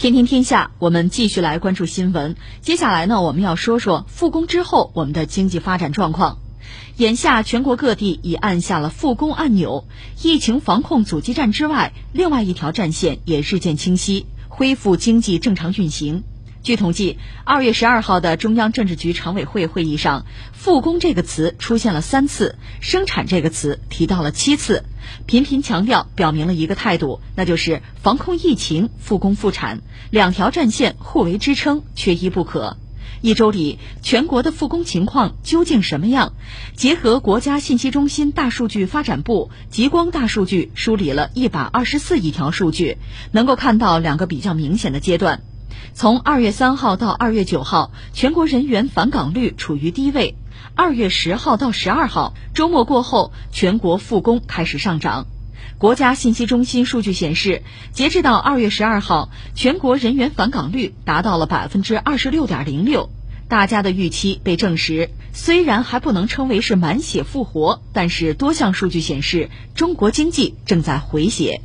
天天天下，我们继续来关注新闻。接下来呢，我们要说说复工之后我们的经济发展状况。眼下全国各地已按下了复工按钮，疫情防控阻击战之外，另外一条战线也日渐清晰，恢复经济正常运行。据统计，二月十二号的中央政治局常委会会议上，“复工”这个词出现了三次，“生产”这个词提到了七次，频频强调，表明了一个态度，那就是防控疫情、复工复产两条战线互为支撑，缺一不可。一周里，全国的复工情况究竟什么样？结合国家信息中心大数据发展部极光大数据梳理了一百二十四亿条数据，能够看到两个比较明显的阶段。从二月三号到二月九号，全国人员返岗率处于低位；二月十号到十二号，周末过后，全国复工开始上涨。国家信息中心数据显示，截至到二月十二号，全国人员返岗率达到了百分之二十六点零六。大家的预期被证实，虽然还不能称为是满血复活，但是多项数据显示，中国经济正在回血。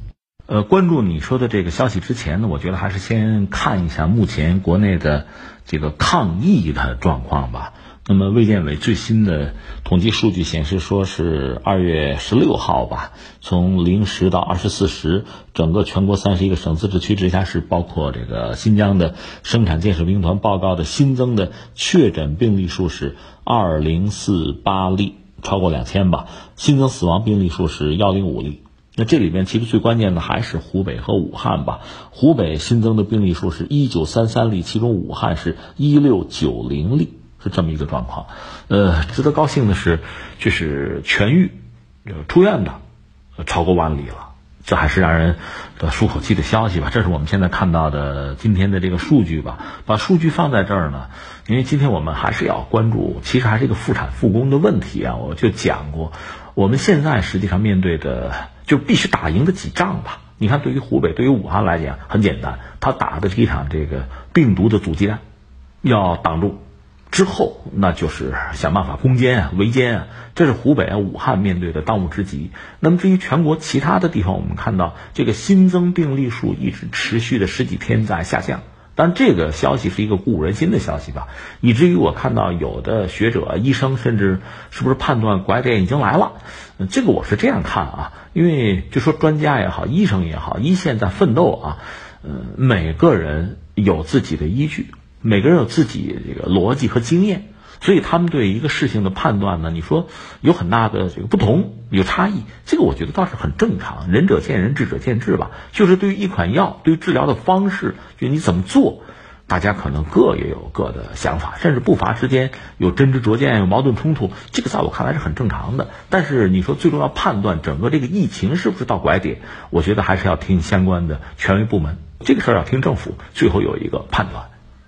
呃，关注你说的这个消息之前呢，我觉得还是先看一下目前国内的这个抗疫的状况吧。那么，卫健委最新的统计数据显示，说是二月十六号吧，从零时到二十四时，整个全国三十一个省、自治区、直辖市，包括这个新疆的生产建设兵团报告的新增的确诊病例数是二零四八例，超过两千吧。新增死亡病例数是幺零五例。那这里面其实最关键的还是湖北和武汉吧。湖北新增的病例数是一九三三例，其中武汉是一六九零例，是这么一个状况。呃，值得高兴的是，就是痊愈、出院的超过万例了，这还是让人舒口气的消息吧。这是我们现在看到的今天的这个数据吧。把数据放在这儿呢，因为今天我们还是要关注，其实还是一个复产复工的问题啊。我就讲过，我们现在实际上面对的。就必须打赢的几仗吧？你看，对于湖北、对于武汉来讲，很简单，他打的是一场这个病毒的阻击战，要挡住，之后那就是想办法攻坚啊、围歼啊，这是湖北啊、武汉面对的当务之急。那么至于全国其他的地方，我们看到这个新增病例数一直持续的十几天在下降。但这个消息是一个鼓舞人心的消息吧，以至于我看到有的学者、医生甚至是不是判断拐点已经来了？这个我是这样看啊，因为就说专家也好，医生也好，一线在奋斗啊，呃，每个人有自己的依据，每个人有自己这个逻辑和经验。所以他们对一个事情的判断呢，你说有很大的这个不同，有差异，这个我觉得倒是很正常。仁者见仁，智者见智吧。就是对于一款药，对于治疗的方式，就你怎么做，大家可能各也有各的想法，甚至不乏之间有真知灼见，有矛盾冲突。这个在我看来是很正常的。但是你说最重要判断整个这个疫情是不是到拐点，我觉得还是要听相关的权威部门，这个事儿要听政府最后有一个判断。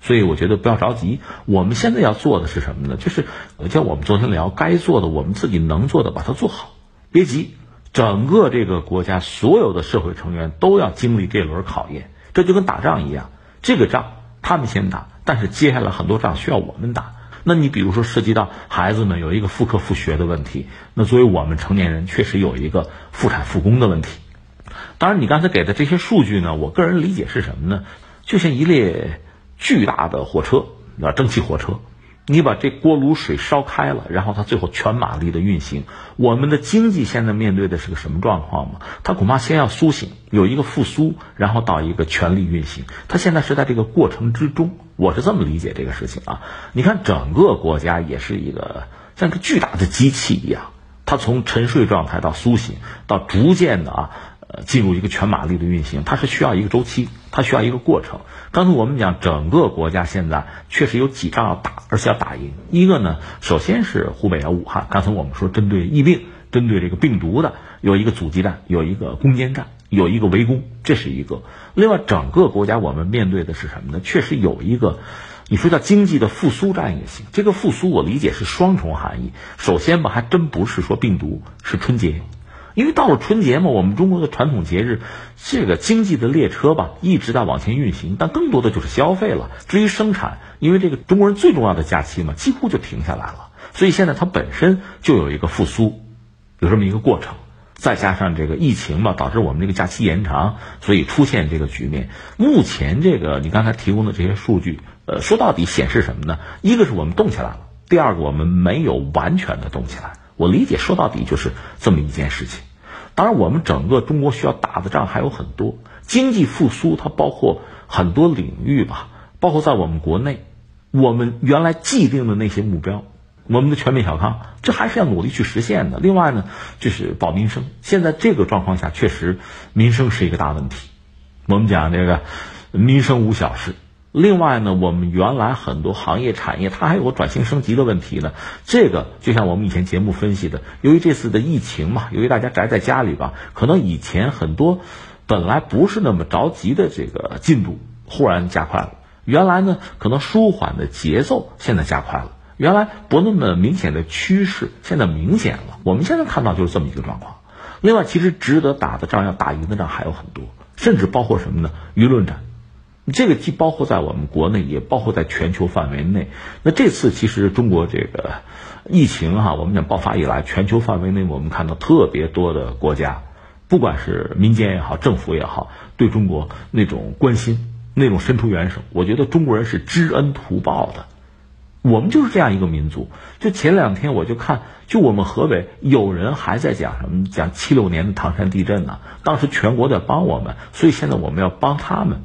所以我觉得不要着急，我们现在要做的是什么呢？就是像我们昨天聊，该做的我们自己能做的把它做好，别急。整个这个国家所有的社会成员都要经历这轮考验，这就跟打仗一样，这个仗他们先打，但是接下来很多仗需要我们打。那你比如说涉及到孩子们有一个复课复学的问题，那作为我们成年人确实有一个复产复工的问题。当然，你刚才给的这些数据呢，我个人理解是什么呢？就像一列。巨大的火车，啊，蒸汽火车，你把这锅炉水烧开了，然后它最后全马力的运行。我们的经济现在面对的是个什么状况吗？它恐怕先要苏醒，有一个复苏，然后到一个全力运行。它现在是在这个过程之中，我是这么理解这个事情啊。你看，整个国家也是一个像个巨大的机器一样，它从沉睡状态到苏醒，到逐渐的啊。进入一个全马力的运行，它是需要一个周期，它需要一个过程。刚才我们讲，整个国家现在确实有几仗要打，而且要打赢。一个呢，首先是湖北啊、武汉。刚才我们说，针对疫病、针对这个病毒的，有一个阻击战，有一个攻坚战，有一个围攻，这是一个。另外，整个国家我们面对的是什么呢？确实有一个，你说叫经济的复苏战也行。这个复苏，我理解是双重含义。首先吧，还真不是说病毒，是春节。因为到了春节嘛，我们中国的传统节日，这个经济的列车吧一直在往前运行，但更多的就是消费了。至于生产，因为这个中国人最重要的假期嘛，几乎就停下来了，所以现在它本身就有一个复苏，有这么一个过程。再加上这个疫情嘛，导致我们这个假期延长，所以出现这个局面。目前这个你刚才提供的这些数据，呃，说到底显示什么呢？一个是我们动起来了，第二个我们没有完全的动起来。我理解，说到底就是这么一件事情。当然，我们整个中国需要打的仗还有很多，经济复苏它包括很多领域吧，包括在我们国内，我们原来既定的那些目标。我们的全面小康，这还是要努力去实现的。另外呢，就是保民生。现在这个状况下，确实民生是一个大问题。我们讲这个民生无小事。另外呢，我们原来很多行业产业，它还有个转型升级的问题呢。这个就像我们以前节目分析的，由于这次的疫情嘛，由于大家宅在家里吧，可能以前很多本来不是那么着急的这个进度，忽然加快了。原来呢，可能舒缓的节奏现在加快了。原来不那么明显的趋势，现在明显了。我们现在看到就是这么一个状况。另外，其实值得打的仗、要打赢的仗还有很多，甚至包括什么呢？舆论战。这个既包括在我们国内，也包括在全球范围内。那这次其实中国这个疫情哈，我们讲爆发以来，全球范围内我们看到特别多的国家，不管是民间也好，政府也好，对中国那种关心、那种伸出援手，我觉得中国人是知恩图报的。我们就是这样一个民族。就前两天我就看，就我们河北有人还在讲什么，讲七六年的唐山地震呢。当时全国在帮我们，所以现在我们要帮他们，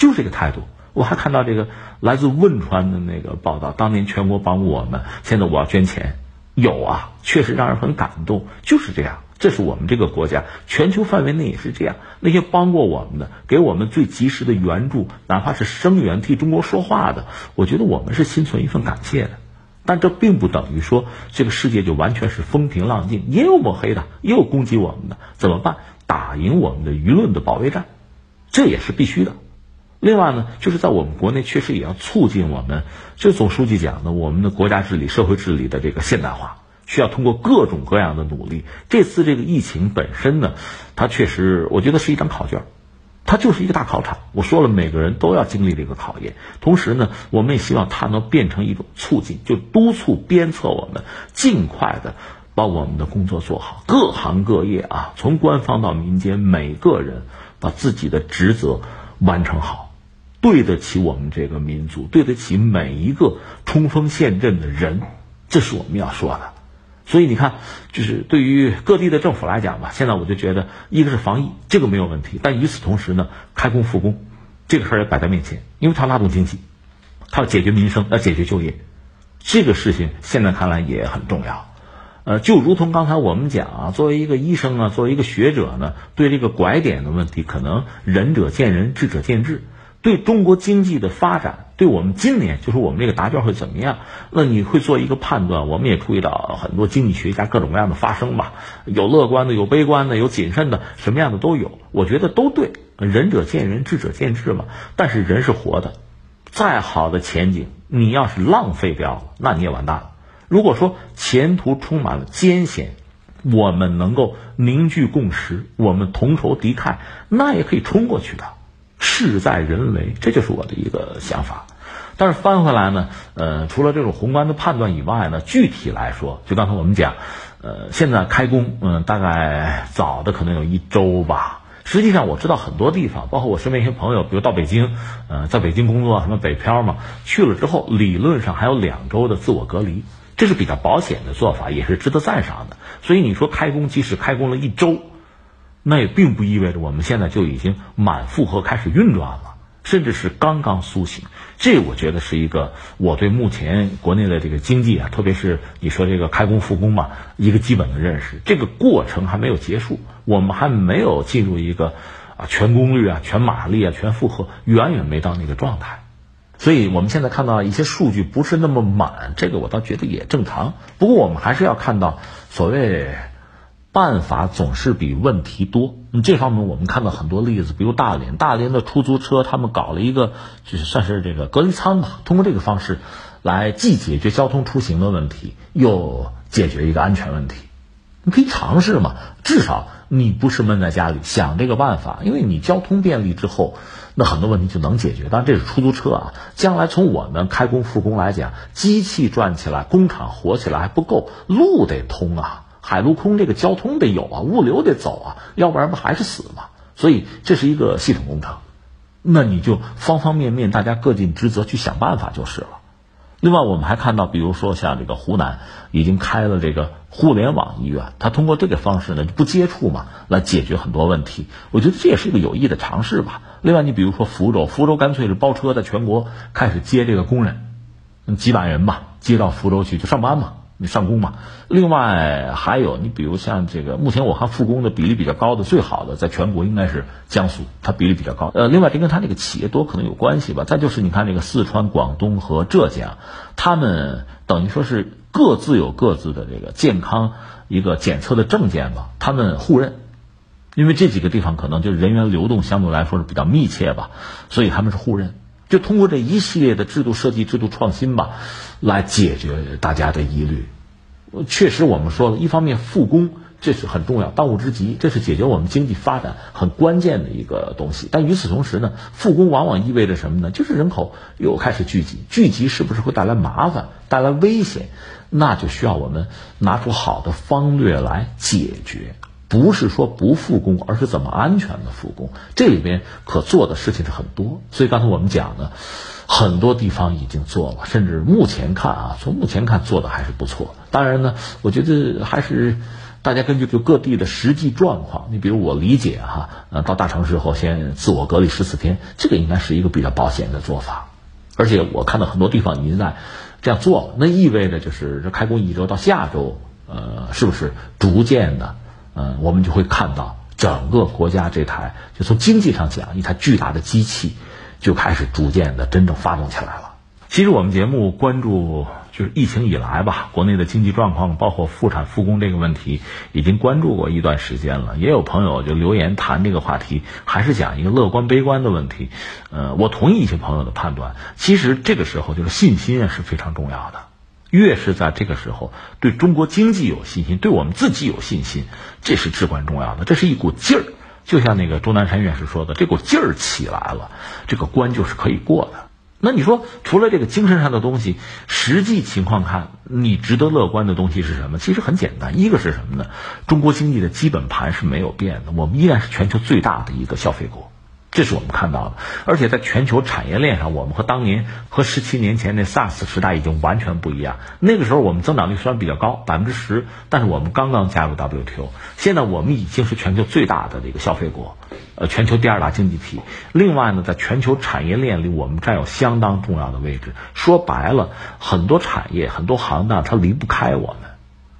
就这个态度。我还看到这个来自汶川的那个报道，当年全国帮我们，现在我要捐钱，有啊，确实让人很感动，就是这样。这是我们这个国家，全球范围内也是这样。那些帮过我们的，给我们最及时的援助，哪怕是声援替中国说话的，我觉得我们是心存一份感谢的。但这并不等于说这个世界就完全是风平浪静，也有抹黑的，也有攻击我们的，怎么办？打赢我们的舆论的保卫战，这也是必须的。另外呢，就是在我们国内，确实也要促进我们，就总书记讲的，我们的国家治理、社会治理的这个现代化。需要通过各种各样的努力。这次这个疫情本身呢，它确实我觉得是一张考卷，它就是一个大考场。我说了，每个人都要经历这个考验。同时呢，我们也希望它能变成一种促进，就督促鞭策我们尽快的把我们的工作做好。各行各业啊，从官方到民间，每个人把自己的职责完成好，对得起我们这个民族，对得起每一个冲锋陷阵的人，这是我们要说的。所以你看，就是对于各地的政府来讲吧，现在我就觉得，一个是防疫，这个没有问题；但与此同时呢，开工复工，这个事儿也摆在面前，因为它拉动经济，它要解决民生，要解决就业，这个事情现在看来也很重要。呃，就如同刚才我们讲啊，作为一个医生啊，作为一个学者呢，对这个拐点的问题，可能仁者见仁，智者见智。对中国经济的发展，对我们今年就是我们这个答卷会怎么样？那你会做一个判断。我们也注意到很多经济学家各种各样的发声吧，有乐观的，有悲观的，有谨慎的，什么样的都有。我觉得都对，仁者见仁，智者见智嘛。但是人是活的，再好的前景，你要是浪费掉了，那你也完蛋了。如果说前途充满了艰险，我们能够凝聚共识，我们同仇敌忾，那也可以冲过去的。事在人为，这就是我的一个想法。但是翻回来呢，呃，除了这种宏观的判断以外呢，具体来说，就刚才我们讲，呃，现在开工，嗯，大概早的可能有一周吧。实际上我知道很多地方，包括我身边一些朋友，比如到北京，呃，在北京工作，什么北漂嘛，去了之后，理论上还有两周的自我隔离，这是比较保险的做法，也是值得赞赏的。所以你说开工，即使开工了一周。那也并不意味着我们现在就已经满负荷开始运转了，甚至是刚刚苏醒。这我觉得是一个我对目前国内的这个经济啊，特别是你说这个开工复工嘛，一个基本的认识。这个过程还没有结束，我们还没有进入一个啊全功率啊、全马力啊、全负荷，远远没到那个状态。所以我们现在看到一些数据不是那么满，这个我倒觉得也正常。不过我们还是要看到所谓。办法总是比问题多。这方面我们看到很多例子，比如大连，大连的出租车他们搞了一个，就是算是这个隔离舱吧。通过这个方式，来既解决交通出行的问题，又解决一个安全问题。你可以尝试嘛，至少你不是闷在家里想这个办法，因为你交通便利之后，那很多问题就能解决。当然这是出租车啊，将来从我们开工复工来讲，机器转起来，工厂活起来还不够，路得通啊。海陆空这个交通得有啊，物流得走啊，要不然不还是死吗？所以这是一个系统工程，那你就方方面面大家各尽职责去想办法就是了。另外，我们还看到，比如说像这个湖南已经开了这个互联网医院，它通过这个方式呢，不接触嘛，来解决很多问题。我觉得这也是一个有益的尝试吧。另外，你比如说福州，福州干脆是包车在全国开始接这个工人，几百人吧，接到福州去就上班嘛。你上工嘛？另外还有，你比如像这个，目前我看复工的比例比较高的、最好的，在全国应该是江苏，它比例比较高。呃，另外这跟它这个企业多可能有关系吧。再就是你看这个四川、广东和浙江，他们等于说是各自有各自的这个健康一个检测的证件吧，他们互认，因为这几个地方可能就人员流动相对来说是比较密切吧，所以他们是互认。就通过这一系列的制度设计、制度创新吧，来解决大家的疑虑。确实，我们说了一方面复工这是很重要，当务之急，这是解决我们经济发展很关键的一个东西。但与此同时呢，复工往往意味着什么呢？就是人口又开始聚集，聚集是不是会带来麻烦、带来危险？那就需要我们拿出好的方略来解决。不是说不复工，而是怎么安全的复工。这里边可做的事情是很多，所以刚才我们讲的，很多地方已经做了，甚至目前看啊，从目前看做的还是不错。当然呢，我觉得还是大家根据就各地的实际状况，你比如我理解哈，呃，到大城市后先自我隔离十四天，这个应该是一个比较保险的做法。而且我看到很多地方已经在这样做了，那意味着就是这开工一周到下周，呃，是不是逐渐的？嗯，我们就会看到整个国家这台，就从经济上讲，一台巨大的机器就开始逐渐的真正发动起来了。其实我们节目关注就是疫情以来吧，国内的经济状况，包括复产复工这个问题，已经关注过一段时间了。也有朋友就留言谈这个话题，还是讲一个乐观悲观的问题。呃，我同意一些朋友的判断，其实这个时候就是信心是非常重要的。越是在这个时候，对中国经济有信心，对我们自己有信心，这是至关重要的。这是一股劲儿，就像那个钟南山院士说的，这股劲儿起来了，这个关就是可以过的。那你说，除了这个精神上的东西，实际情况看，你值得乐观的东西是什么？其实很简单，一个是什么呢？中国经济的基本盘是没有变的，我们依然是全球最大的一个消费国。这是我们看到的，而且在全球产业链上，我们和当年和十七年前那 SARS 时代已经完全不一样。那个时候我们增长率虽然比较高，百分之十，但是我们刚刚加入 WTO，现在我们已经是全球最大的这个消费国，呃，全球第二大经济体。另外呢，在全球产业链里，我们占有相当重要的位置。说白了，很多产业、很多行当它离不开我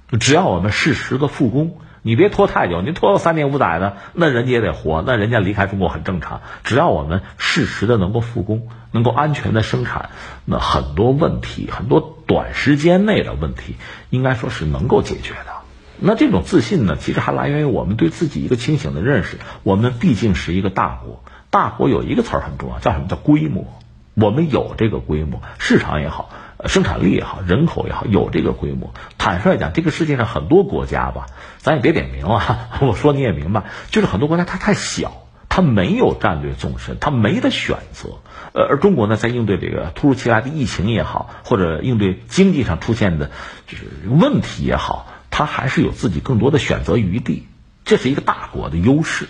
们，只要我们适时的复工。你别拖太久，你拖三年五载的，那人家也得活，那人家离开中国很正常。只要我们适时的能够复工，能够安全的生产，那很多问题，很多短时间内的问题，应该说是能够解决的。那这种自信呢，其实还来源于我们对自己一个清醒的认识。我们毕竟是一个大国，大国有一个词儿很重要，叫什么叫规模？我们有这个规模，市场也好。生产力也好，人口也好，有这个规模。坦率讲，这个世界上很多国家吧，咱也别点名了，我说你也明白，就是很多国家它太小，它没有战略纵深，它没得选择。呃，而中国呢，在应对这个突如其来的疫情也好，或者应对经济上出现的就是问题也好，它还是有自己更多的选择余地，这是一个大国的优势。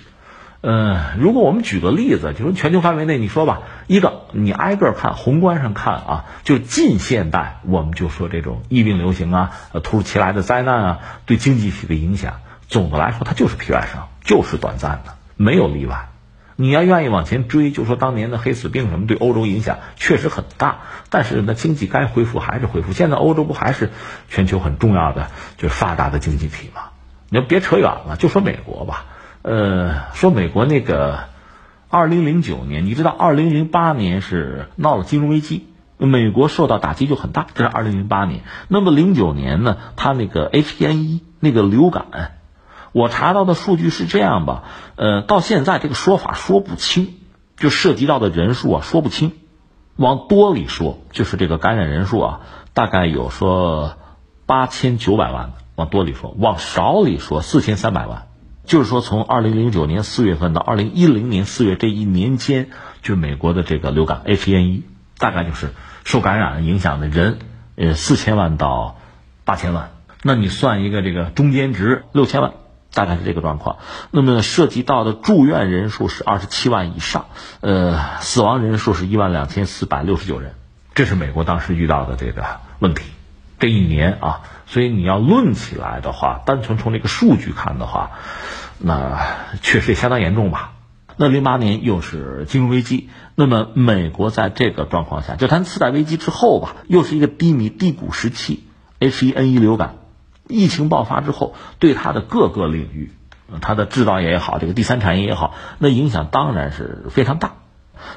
呃，如果我们举个例子，就说全球范围内，你说吧，一个你挨个看，宏观上看啊，就近现代，我们就说这种疫病流行啊，突如其来的灾难啊，对经济体的影响，总的来说它就是皮外伤，就是短暂的，没有例外。你要愿意往前追，就说当年的黑死病什么对欧洲影响确实很大，但是那经济该恢复还是恢复。现在欧洲不还是全球很重要的就是发达的经济体吗？你就别扯远了，就说美国吧。呃，说美国那个，二零零九年，你知道二零零八年是闹了金融危机，美国受到打击就很大。这是二零零八年。那么零九年呢，它那个 H1N1 那个流感，我查到的数据是这样吧？呃，到现在这个说法说不清，就涉及到的人数啊说不清。往多里说，就是这个感染人数啊，大概有说八千九百万。往多里说，往少里说四千三百万。就是说，从二零零九年四月份到二零一零年四月这一年间，就美国的这个流感 H1N1，大概就是受感染影响的人，呃，四千万到八千万。那你算一个这个中间值六千万，大概是这个状况。那么涉及到的住院人数是二十七万以上，呃，死亡人数是一万两千四百六十九人，这是美国当时遇到的这个问题。这一年啊，所以你要论起来的话，单纯从这个数据看的话，那确实也相当严重吧。那零八年又是金融危机，那么美国在这个状况下，就谈次贷危机之后吧，又是一个低迷低谷时期，H1N1 流感疫情爆发之后，对它的各个领域，它的制造业也好，这个第三产业也好，那影响当然是非常大。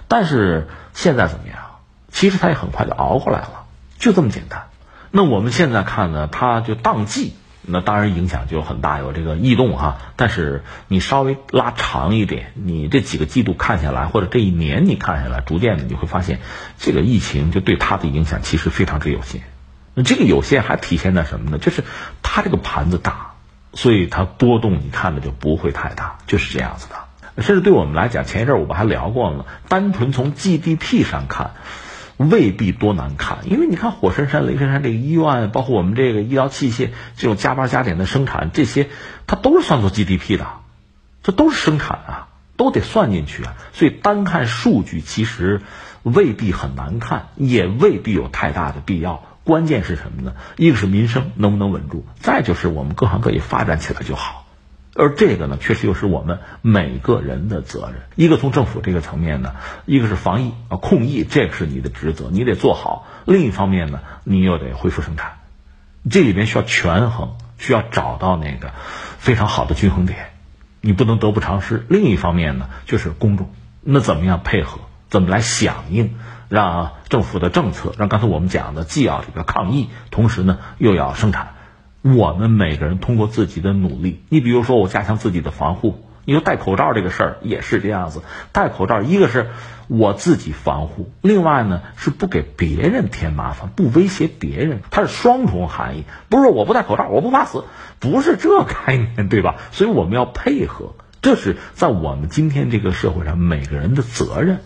但是现在怎么样？其实它也很快就熬过来了，就这么简单。那我们现在看呢，它就当季。那当然影响就很大，有这个异动哈。但是你稍微拉长一点，你这几个季度看下来，或者这一年你看下来，逐渐的你会发现，这个疫情就对它的影响其实非常之有限。那这个有限还体现在什么呢？就是它这个盘子大，所以它波动你看的就不会太大，就是这样子的。甚至对我们来讲，前一阵我们还聊过了，单纯从 GDP 上看。未必多难看，因为你看火神山、雷神山这个医院，包括我们这个医疗器械这种加班加点的生产，这些它都是算作 GDP 的，这都是生产啊，都得算进去啊。所以单看数据其实未必很难看，也未必有太大的必要。关键是什么呢？一个是民生能不能稳住，再就是我们各行各业发展起来就好。而这个呢，确实又是我们每个人的责任。一个从政府这个层面呢，一个是防疫啊控疫，这个是你的职责，你得做好。另一方面呢，你又得恢复生产，这里边需要权衡，需要找到那个非常好的均衡点，你不能得不偿失。另一方面呢，就是公众，那怎么样配合，怎么来响应，让政府的政策，让刚才我们讲的既要这个抗疫，同时呢又要生产。我们每个人通过自己的努力，你比如说我加强自己的防护，你说戴口罩这个事儿也是这样子。戴口罩，一个是我自己防护，另外呢是不给别人添麻烦，不威胁别人，它是双重含义。不是说我不戴口罩我不怕死，不是这概念，对吧？所以我们要配合，这是在我们今天这个社会上每个人的责任。